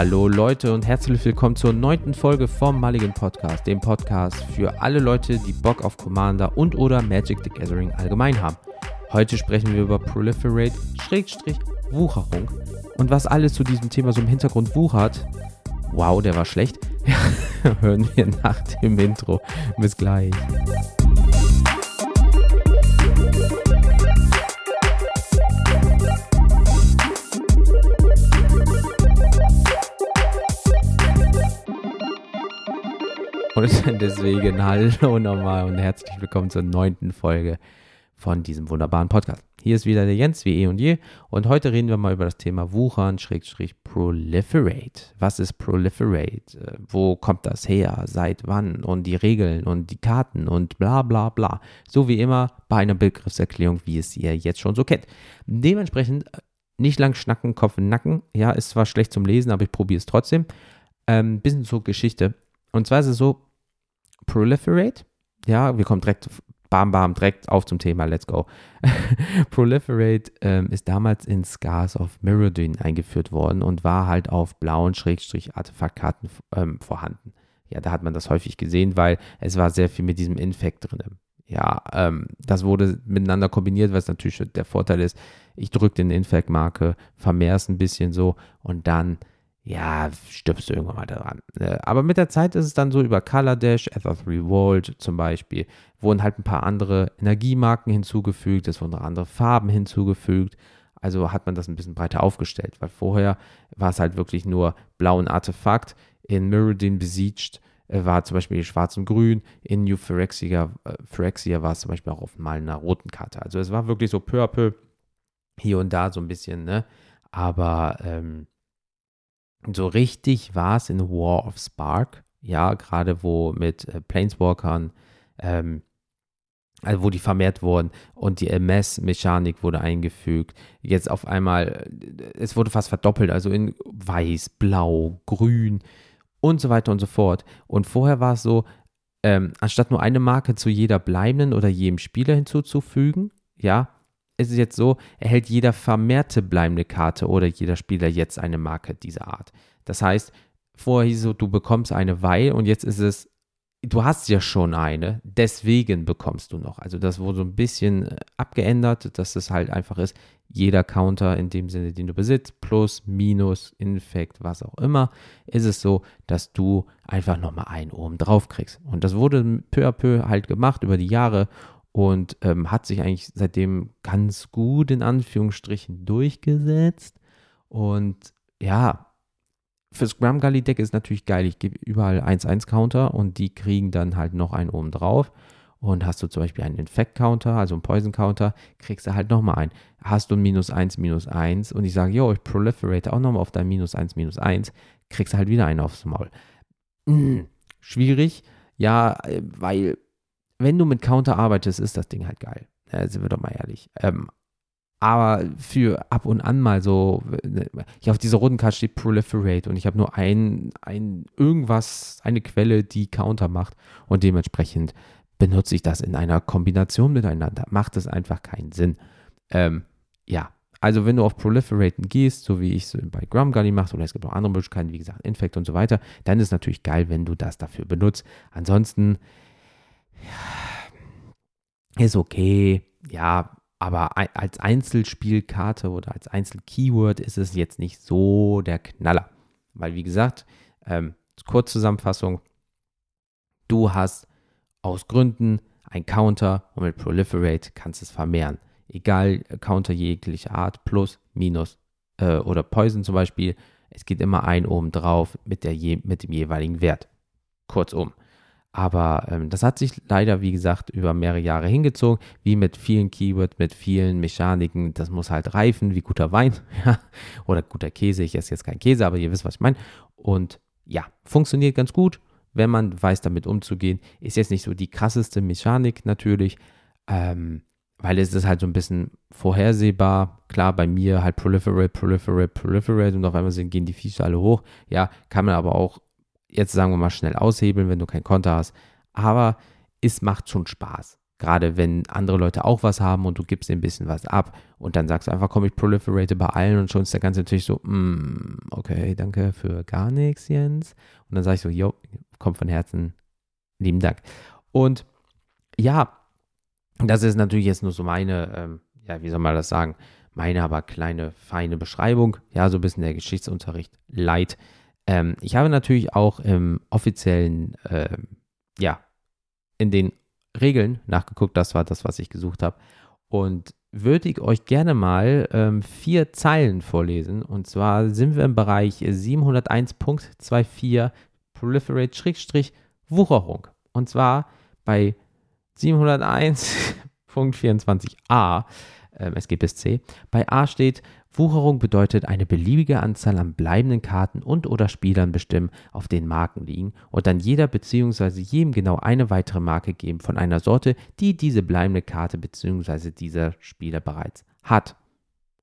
Hallo Leute und herzlich willkommen zur neunten Folge vom Mulligan Podcast, dem Podcast für alle Leute, die Bock auf Commander und oder Magic the Gathering allgemein haben. Heute sprechen wir über Proliferate, Schrägstrich, Wucherung und was alles zu diesem Thema so im Hintergrund wuchert. Wow, der war schlecht. hören wir nach dem Intro. Bis gleich. Und deswegen hallo nochmal und herzlich willkommen zur neunten Folge von diesem wunderbaren Podcast. Hier ist wieder der Jens, wie eh und je. Und heute reden wir mal über das Thema Wuchern, Schrägstrich Proliferate. Was ist Proliferate? Äh, wo kommt das her? Seit wann? Und die Regeln und die Karten und bla bla bla. So wie immer bei einer Begriffserklärung, wie es ihr jetzt schon so kennt. Dementsprechend äh, nicht lang schnacken, Kopf in Nacken. Ja, ist zwar schlecht zum Lesen, aber ich probiere es trotzdem. Ähm, bisschen zur Geschichte. Und zwar ist es so, Proliferate. Ja, wir kommen direkt, bam, bam, direkt auf zum Thema. Let's go. Proliferate ähm, ist damals in Scars of Mirrodin eingeführt worden und war halt auf blauen Schrägstrich Artefaktkarten ähm, vorhanden. Ja, da hat man das häufig gesehen, weil es war sehr viel mit diesem Infekt drin. Ja, ähm, das wurde miteinander kombiniert, was natürlich der Vorteil ist. Ich drücke den Infect-Marke, vermehre es ein bisschen so und dann ja, stirbst du irgendwann mal daran. Ne? Aber mit der Zeit ist es dann so über Color Dash, Ether 3 Volt zum Beispiel, wurden halt ein paar andere Energiemarken hinzugefügt, es wurden andere Farben hinzugefügt. Also hat man das ein bisschen breiter aufgestellt, weil vorher war es halt wirklich nur blau und Artefakt. In Mirrodin besiegt äh, war zum Beispiel schwarz und grün. In New Phyrexia, äh, Phyrexia war es zum Beispiel auch auf mal einer roten Karte. Also es war wirklich so peu hier und da so ein bisschen, ne? Aber ähm, so richtig war es in War of Spark, ja, gerade wo mit äh, Planeswalkern, ähm, also wo die vermehrt wurden und die MS-Mechanik wurde eingefügt. Jetzt auf einmal, äh, es wurde fast verdoppelt, also in weiß, blau, grün und so weiter und so fort. Und vorher war es so, ähm, anstatt nur eine Marke zu jeder bleibenden oder jedem Spieler hinzuzufügen, ja, ist es jetzt so, erhält jeder vermehrte bleibende Karte oder jeder Spieler jetzt eine Marke dieser Art. Das heißt, vorher hieß es so, du bekommst eine weil und jetzt ist es, du hast ja schon eine, deswegen bekommst du noch. Also das wurde so ein bisschen äh, abgeändert, dass es halt einfach ist, jeder Counter in dem Sinne, den du besitzt, plus, minus, Infekt, was auch immer, ist es so, dass du einfach nochmal einen oben drauf kriegst. Und das wurde peu à peu halt gemacht über die Jahre und ähm, hat sich eigentlich seitdem ganz gut in Anführungsstrichen durchgesetzt. Und ja, fürs Gram Gully Deck ist natürlich geil. Ich gebe überall 1-1-Counter und die kriegen dann halt noch einen oben drauf. Und hast du zum Beispiel einen Infect-Counter, also einen Poison-Counter, kriegst du halt nochmal einen. Hast du ein minus 1, minus 1 und ich sage, jo, ich proliferate auch nochmal auf dein minus 1, minus 1, kriegst du halt wieder einen aufs Maul. Hm, schwierig, ja, äh, weil wenn du mit Counter arbeitest, ist das Ding halt geil. Ja, sind wir doch mal ehrlich. Ähm, aber für ab und an mal so, ja, auf dieser roten Karte steht Proliferate und ich habe nur ein, ein, irgendwas, eine Quelle, die Counter macht und dementsprechend benutze ich das in einer Kombination miteinander. Macht es einfach keinen Sinn. Ähm, ja, also wenn du auf Proliferaten gehst, so wie ich es bei Grum Gunny mache, oder es gibt auch andere Möglichkeiten, wie gesagt, Infect und so weiter, dann ist es natürlich geil, wenn du das dafür benutzt. Ansonsten, ist okay, ja, aber als Einzelspielkarte oder als Einzelkeyword ist es jetzt nicht so der Knaller. Weil, wie gesagt, ähm, Kurzzusammenfassung, du hast aus Gründen ein Counter und mit Proliferate kannst es vermehren. Egal, Counter jeglicher Art, plus, minus äh, oder Poison zum Beispiel. Es geht immer ein oben drauf mit, mit dem jeweiligen Wert. Kurzum. Aber ähm, das hat sich leider, wie gesagt, über mehrere Jahre hingezogen, wie mit vielen Keywords, mit vielen Mechaniken. Das muss halt reifen, wie guter Wein ja, oder guter Käse. Ich esse jetzt keinen Käse, aber ihr wisst, was ich meine. Und ja, funktioniert ganz gut, wenn man weiß, damit umzugehen. Ist jetzt nicht so die krasseste Mechanik natürlich, ähm, weil es ist halt so ein bisschen vorhersehbar. Klar, bei mir halt Proliferate, Proliferate, Proliferate und auf einmal sind, gehen die Viecher alle hoch. Ja, kann man aber auch jetzt sagen wir mal schnell aushebeln, wenn du kein Konto hast. Aber es macht schon Spaß. Gerade wenn andere Leute auch was haben und du gibst ein bisschen was ab und dann sagst du einfach, komm, ich proliferate bei allen und schon ist der ganze natürlich so, mm, okay, danke für gar nichts, Jens. Und dann sage ich so, jo, komm von Herzen, lieben Dank. Und ja, das ist natürlich jetzt nur so meine, ähm, ja, wie soll man das sagen, meine aber kleine, feine Beschreibung, ja, so ein bisschen der Geschichtsunterricht light. Ähm, ich habe natürlich auch im offiziellen, ähm, ja, in den Regeln nachgeguckt. Das war das, was ich gesucht habe. Und würde ich euch gerne mal ähm, vier Zeilen vorlesen. Und zwar sind wir im Bereich 701.24 Proliferate-Wucherung. Und zwar bei 701.24a, ähm, es geht bis C. Bei A steht, Wucherung bedeutet eine beliebige Anzahl an bleibenden Karten und oder Spielern bestimmen, auf den Marken liegen und dann jeder bzw. jedem genau eine weitere Marke geben von einer Sorte, die diese bleibende Karte bzw. dieser Spieler bereits hat.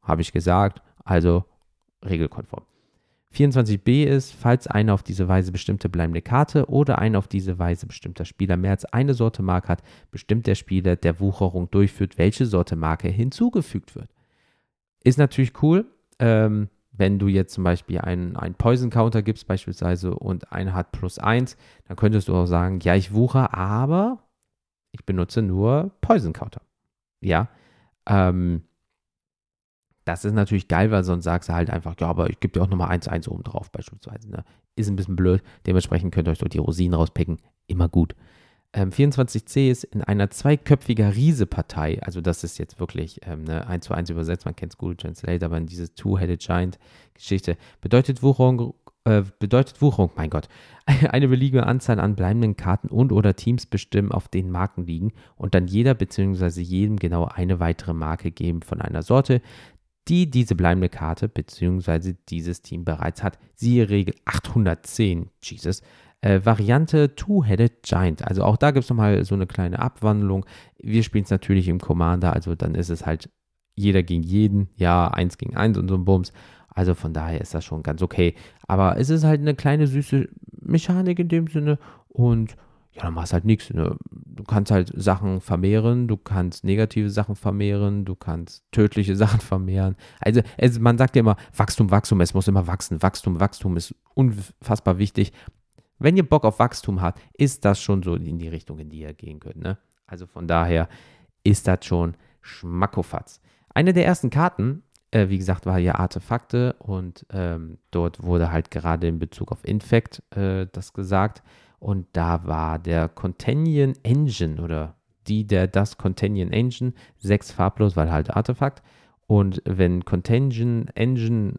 Habe ich gesagt, also regelkonform. 24b ist, falls eine auf diese Weise bestimmte bleibende Karte oder ein auf diese Weise bestimmter Spieler mehr als eine Sorte Marke hat, bestimmt der Spieler, der Wucherung durchführt, welche Sorte Marke hinzugefügt wird. Ist natürlich cool, ähm, wenn du jetzt zum Beispiel einen, einen Poison-Counter gibst beispielsweise und einer hat plus 1, dann könntest du auch sagen, ja, ich wuche, aber ich benutze nur Poison-Counter. Ja, ähm, das ist natürlich geil, weil sonst sagst du halt einfach, ja, aber ich gebe dir auch nochmal 1-1 oben drauf beispielsweise. Ne? Ist ein bisschen blöd, dementsprechend könnt ihr euch dort die Rosinen rauspicken, immer gut. Ähm, 24c ist in einer zweiköpfiger Riese-Partei, also das ist jetzt wirklich ähm, eine 1 zu 1 übersetzt, man kennt Google Translate, aber in diese Two-Headed Giant-Geschichte bedeutet Wucherung, äh, bedeutet Wucherung, mein Gott, eine beliebige Anzahl an bleibenden Karten und oder Teams bestimmen, auf denen Marken liegen und dann jeder bzw. jedem genau eine weitere Marke geben von einer Sorte, die diese bleibende Karte bzw. dieses Team bereits hat. Siehe Regel 810, Jesus, äh, Variante Two-Headed Giant. Also auch da gibt es nochmal so eine kleine Abwandlung. Wir spielen es natürlich im Commander, also dann ist es halt jeder gegen jeden, ja, eins gegen eins und so ein Bums. Also von daher ist das schon ganz okay. Aber es ist halt eine kleine süße Mechanik in dem Sinne und ja, dann machst halt nichts. Ne? Du kannst halt Sachen vermehren, du kannst negative Sachen vermehren, du kannst tödliche Sachen vermehren. Also es, man sagt ja immer, Wachstum, Wachstum, es muss immer wachsen. Wachstum, Wachstum ist unfassbar wichtig. Wenn ihr Bock auf Wachstum habt, ist das schon so in die Richtung, in die ihr gehen könnt. Ne? Also von daher ist das schon Schmackofatz. Eine der ersten Karten, äh, wie gesagt, war ja Artefakte und ähm, dort wurde halt gerade in Bezug auf Infect äh, das gesagt. Und da war der Contanion Engine oder die der das Contanion Engine, sechs farblos, weil halt Artefakt. Und wenn Contagion Engine,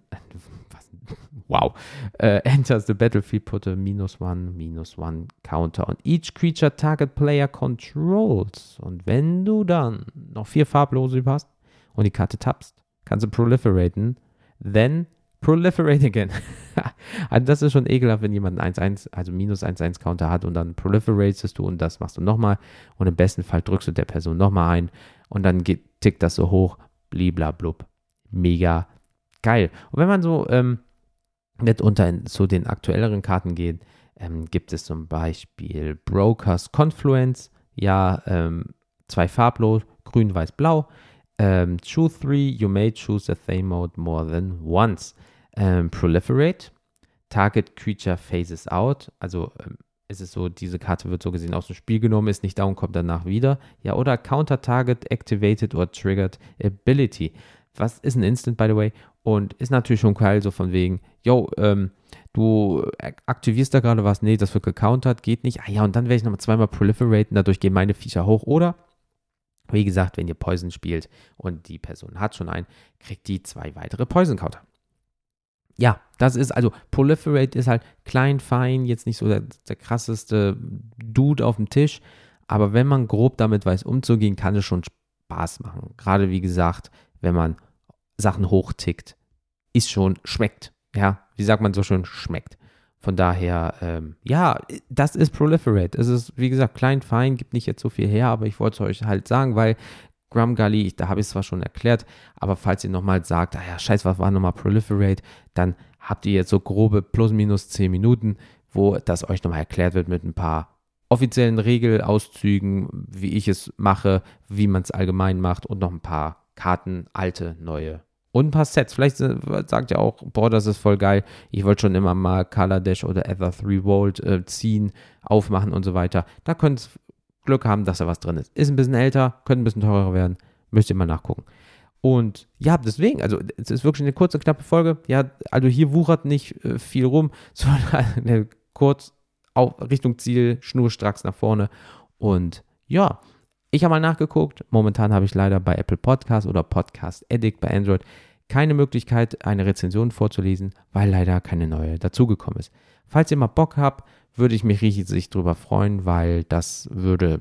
wow, uh, enters the battlefield, put a minus one, minus one counter on each creature target player controls. Und wenn du dann noch vier farblose hast und die Karte tappst, kannst du proliferaten, then proliferate again. also das ist schon ekelhaft, wenn jemand ein 1-1, also minus 1-1 Counter hat und dann proliferatest du und das machst du nochmal und im besten Fall drückst du der Person nochmal ein und dann geht, tickt das so hoch, bliblablub. Mega geil. Und wenn man so ähm, nicht unter zu den aktuelleren Karten geht, ähm, gibt es zum Beispiel Brokers Confluence, ja, ähm, zwei farblos, grün, weiß, blau. Ähm, choose three, you may choose a Theme Mode more than once. Ähm, proliferate, Target Creature phases out, also ähm, ist es so, diese Karte wird so gesehen aus dem Spiel genommen, ist nicht da und kommt danach wieder. Ja, oder Counter Target Activated or Triggered Ability. Was ist ein Instant, by the way? Und ist natürlich schon geil, so von wegen, yo, ähm, du aktivierst da gerade was, nee, das wird gecountert, geht nicht. Ah ja, und dann werde ich nochmal zweimal proliferaten, dadurch gehen meine Viecher hoch. Oder, wie gesagt, wenn ihr Poison spielt und die Person hat schon einen, kriegt die zwei weitere Poison-Counter. Ja, das ist, also Proliferate ist halt klein, fein, jetzt nicht so der, der krasseste Dude auf dem Tisch, aber wenn man grob damit weiß umzugehen, kann es schon Spaß machen. Gerade wie gesagt, wenn man Sachen hochtickt, ist schon schmeckt. Ja, wie sagt man so schön, schmeckt. Von daher, ähm, ja, das ist Proliferate. Es ist, wie gesagt, klein, fein, gibt nicht jetzt so viel her, aber ich wollte es euch halt sagen, weil Grum Gully, da habe ich es zwar schon erklärt, aber falls ihr nochmal sagt, ah ja, scheiß, was war nochmal Proliferate, dann habt ihr jetzt so grobe plus minus 10 Minuten, wo das euch nochmal erklärt wird mit ein paar offiziellen Regelauszügen, wie ich es mache, wie man es allgemein macht und noch ein paar Karten, alte, neue und ein paar Sets. Vielleicht äh, sagt ihr auch, boah, das ist voll geil. Ich wollte schon immer mal Kaladesh oder Ether 3 Volt äh, ziehen, aufmachen und so weiter. Da könnt ihr Glück haben, dass da was drin ist. Ist ein bisschen älter, könnte ein bisschen teurer werden. Müsst ihr mal nachgucken. Und ja, deswegen, also es ist wirklich eine kurze, knappe Folge. Ja, also hier wuchert nicht äh, viel rum, sondern eine kurz auf Richtung Ziel, schnurstracks nach vorne. Und ja, ich habe mal nachgeguckt. Momentan habe ich leider bei Apple Podcast oder Podcast Addict bei Android keine Möglichkeit, eine Rezension vorzulesen, weil leider keine neue dazugekommen ist. Falls ihr mal Bock habt, würde ich mich riesig darüber freuen, weil das würde,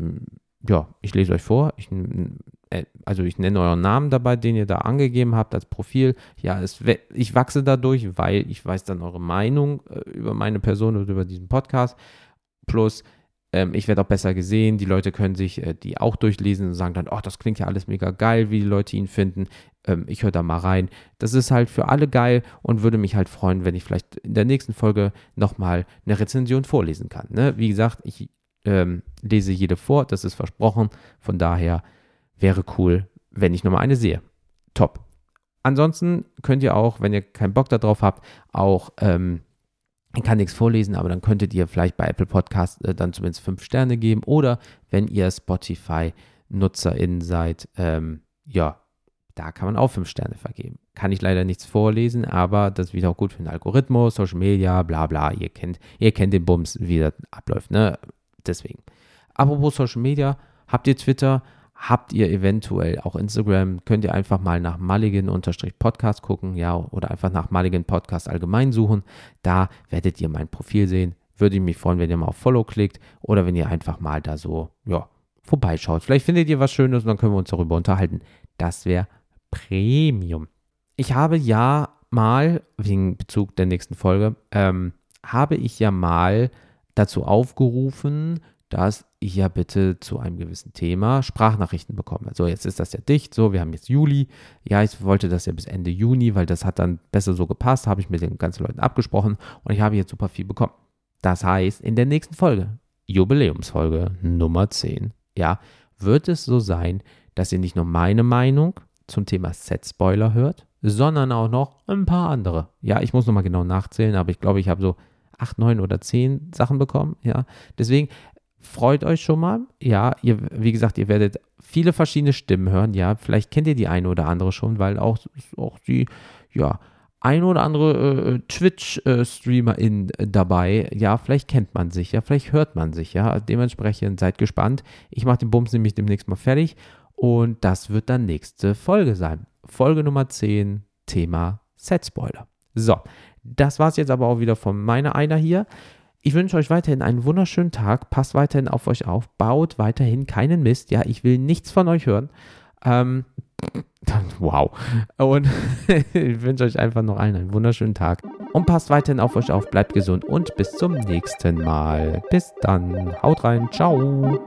ja, ich lese euch vor, ich, äh, also ich nenne euren Namen dabei, den ihr da angegeben habt als Profil. Ja, es, ich wachse dadurch, weil ich weiß dann eure Meinung äh, über meine Person oder über diesen Podcast. Plus, ähm, ich werde auch besser gesehen. Die Leute können sich äh, die auch durchlesen und sagen dann, oh, das klingt ja alles mega geil, wie die Leute ihn finden. Ähm, ich höre da mal rein. Das ist halt für alle geil und würde mich halt freuen, wenn ich vielleicht in der nächsten Folge nochmal eine Rezension vorlesen kann. Ne? Wie gesagt, ich ähm, lese jede vor, das ist versprochen. Von daher wäre cool, wenn ich nochmal eine sehe. Top. Ansonsten könnt ihr auch, wenn ihr keinen Bock darauf habt, auch ähm, ich kann nichts vorlesen, aber dann könntet ihr vielleicht bei Apple Podcast äh, dann zumindest fünf Sterne geben oder wenn ihr Spotify-NutzerInnen seid, ähm, ja, da kann man auch fünf Sterne vergeben. Kann ich leider nichts vorlesen, aber das ist wieder auch gut für den Algorithmus, Social Media, bla bla. Ihr kennt, ihr kennt den Bums, wie das abläuft, ne? Deswegen. Apropos Social Media, habt ihr Twitter? Habt ihr eventuell auch Instagram? Könnt ihr einfach mal nach Mulligan-Podcast gucken, ja, oder einfach nach Mulligan Podcast allgemein suchen. Da werdet ihr mein Profil sehen. Würde ich mich freuen, wenn ihr mal auf Follow klickt oder wenn ihr einfach mal da so, ja, vorbeischaut. Vielleicht findet ihr was Schönes und dann können wir uns darüber unterhalten. Das wäre Premium. Ich habe ja mal, wegen Bezug der nächsten Folge, ähm, habe ich ja mal dazu aufgerufen, dass ich ja bitte zu einem gewissen Thema Sprachnachrichten bekomme. So, jetzt ist das ja dicht, so, wir haben jetzt Juli. Ja, ich wollte das ja bis Ende Juni, weil das hat dann besser so gepasst, habe ich mit den ganzen Leuten abgesprochen und ich habe jetzt super viel bekommen. Das heißt, in der nächsten Folge, Jubiläumsfolge Nummer 10, ja, wird es so sein, dass ihr nicht nur meine Meinung zum Thema Set-Spoiler hört, sondern auch noch ein paar andere. Ja, ich muss nochmal genau nachzählen, aber ich glaube, ich habe so acht, neun oder zehn Sachen bekommen. Ja, deswegen freut euch schon mal. Ja, ihr, wie gesagt, ihr werdet viele verschiedene Stimmen hören. Ja, vielleicht kennt ihr die eine oder andere schon, weil auch, auch die, ja, ein oder andere äh, Twitch-Streamerin äh, dabei. Ja, vielleicht kennt man sich, ja, vielleicht hört man sich, ja. Dementsprechend seid gespannt. Ich mache den Bums nämlich demnächst mal fertig und das wird dann nächste Folge sein. Folge Nummer 10, Thema Set-Spoiler. So, das war es jetzt aber auch wieder von meiner Einer hier. Ich wünsche euch weiterhin einen wunderschönen Tag. Passt weiterhin auf euch auf. Baut weiterhin keinen Mist. Ja, ich will nichts von euch hören. Ähm, wow. Und ich wünsche euch einfach noch allen einen wunderschönen Tag. Und passt weiterhin auf euch auf. Bleibt gesund und bis zum nächsten Mal. Bis dann. Haut rein. Ciao.